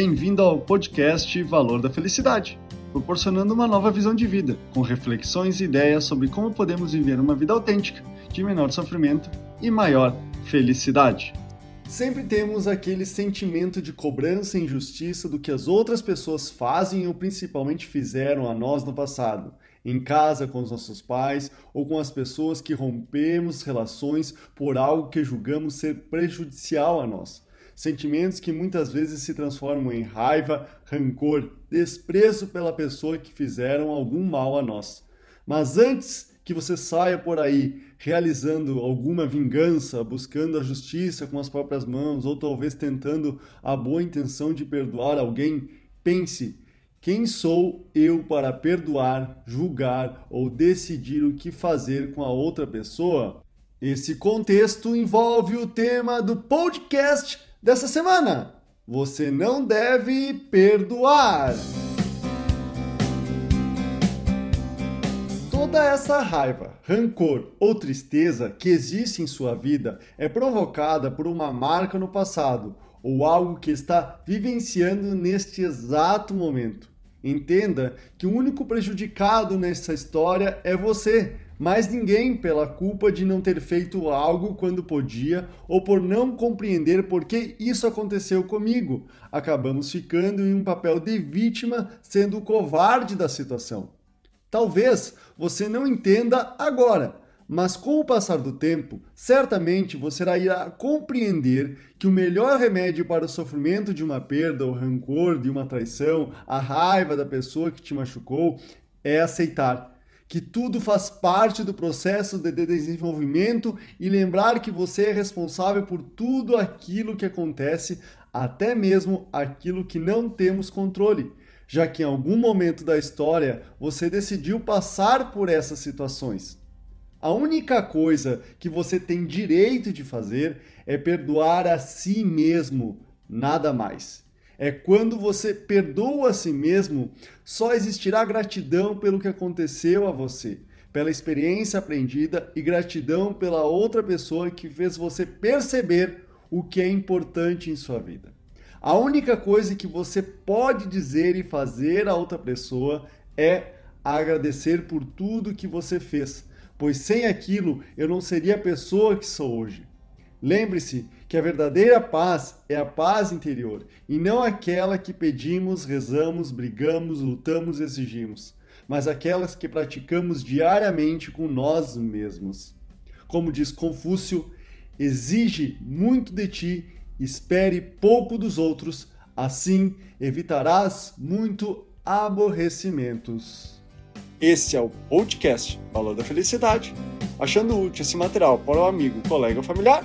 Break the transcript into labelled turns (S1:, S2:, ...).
S1: Bem-vindo ao podcast Valor da Felicidade, proporcionando uma nova visão de vida, com reflexões e ideias sobre como podemos viver uma vida autêntica, de menor sofrimento e maior felicidade. Sempre temos aquele sentimento de cobrança e injustiça do que as outras pessoas fazem ou principalmente fizeram a nós no passado, em casa com os nossos pais ou com as pessoas que rompemos relações por algo que julgamos ser prejudicial a nós. Sentimentos que muitas vezes se transformam em raiva, rancor, desprezo pela pessoa que fizeram algum mal a nós. Mas antes que você saia por aí realizando alguma vingança, buscando a justiça com as próprias mãos, ou talvez tentando a boa intenção de perdoar alguém, pense: quem sou eu para perdoar, julgar ou decidir o que fazer com a outra pessoa? Esse contexto envolve o tema do podcast dessa semana. Você não deve perdoar. Toda essa raiva, rancor ou tristeza que existe em sua vida é provocada por uma marca no passado ou algo que está vivenciando neste exato momento. Entenda que o único prejudicado nessa história é você, mas ninguém pela culpa de não ter feito algo quando podia ou por não compreender por que isso aconteceu comigo. Acabamos ficando em um papel de vítima, sendo o covarde da situação. Talvez você não entenda agora, mas com o passar do tempo, certamente você irá compreender que o melhor remédio para o sofrimento de uma perda, o rancor de uma traição, a raiva da pessoa que te machucou, é aceitar que tudo faz parte do processo de desenvolvimento e lembrar que você é responsável por tudo aquilo que acontece, até mesmo aquilo que não temos controle já que em algum momento da história você decidiu passar por essas situações. A única coisa que você tem direito de fazer é perdoar a si mesmo, nada mais. É quando você perdoa a si mesmo, só existirá gratidão pelo que aconteceu a você, pela experiência aprendida e gratidão pela outra pessoa que fez você perceber o que é importante em sua vida. A única coisa que você pode dizer e fazer a outra pessoa é agradecer por tudo que você fez, pois sem aquilo eu não seria a pessoa que sou hoje. Lembre-se que a verdadeira paz é a paz interior e não aquela que pedimos, rezamos, brigamos, lutamos exigimos, mas aquelas que praticamos diariamente com nós mesmos. Como diz Confúcio, exige muito de ti espere pouco dos outros, assim evitarás muito aborrecimentos. Esse é o podcast Valor da Felicidade. Achando útil esse material para o amigo, colega ou familiar,